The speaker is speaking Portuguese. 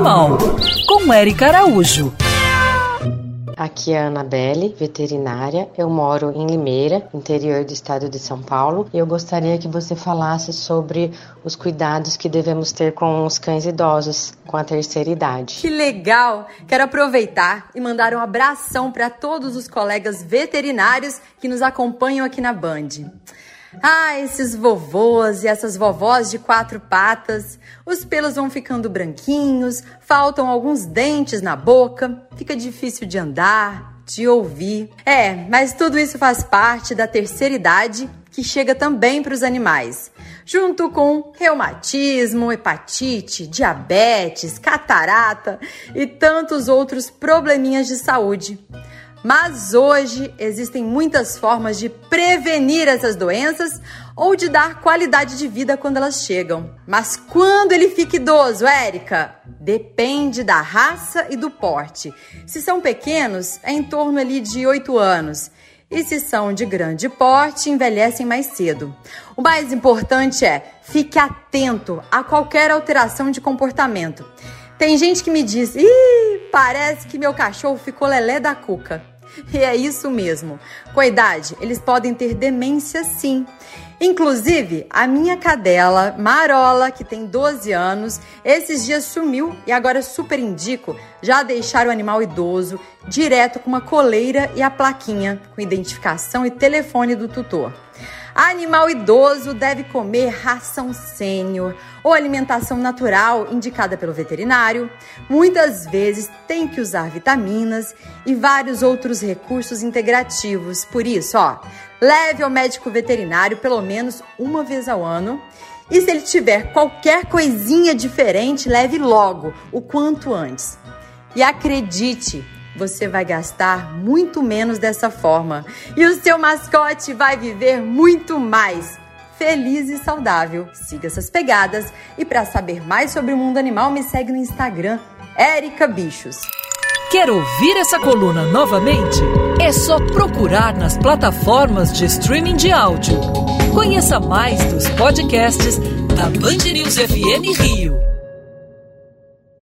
Animal, com Eric Araújo. Aqui é a Anabelle, veterinária. Eu moro em Limeira, interior do estado de São Paulo, e eu gostaria que você falasse sobre os cuidados que devemos ter com os cães idosos com a terceira idade. Que legal! Quero aproveitar e mandar um abração para todos os colegas veterinários que nos acompanham aqui na Band. Ah, esses vovôs e essas vovós de quatro patas. Os pelos vão ficando branquinhos, faltam alguns dentes na boca, fica difícil de andar, de ouvir. É, mas tudo isso faz parte da terceira idade que chega também para os animais, junto com reumatismo, hepatite, diabetes, catarata e tantos outros probleminhas de saúde. Mas hoje existem muitas formas de prevenir essas doenças ou de dar qualidade de vida quando elas chegam. Mas quando ele fica idoso, Érica? Depende da raça e do porte. Se são pequenos, é em torno ali de 8 anos. E se são de grande porte, envelhecem mais cedo. O mais importante é fique atento a qualquer alteração de comportamento. Tem gente que me diz: Ih, parece que meu cachorro ficou lelé da cuca. E é isso mesmo. Com a idade, eles podem ter demência sim. Inclusive, a minha cadela, Marola, que tem 12 anos, esses dias sumiu e agora super indico já deixar o animal idoso direto com uma coleira e a plaquinha com identificação e telefone do tutor. Animal idoso deve comer ração sênior ou alimentação natural indicada pelo veterinário. Muitas vezes tem que usar vitaminas e vários outros recursos integrativos. Por isso, ó, leve ao médico veterinário pelo menos uma vez ao ano. E se ele tiver qualquer coisinha diferente, leve logo, o quanto antes. E acredite, você vai gastar muito menos dessa forma e o seu mascote vai viver muito mais. Feliz e saudável. Siga essas pegadas e para saber mais sobre o mundo animal, me segue no Instagram, Erica Bichos. Quer ouvir essa coluna novamente? É só procurar nas plataformas de streaming de áudio. Conheça mais dos podcasts da Band News FM Rio.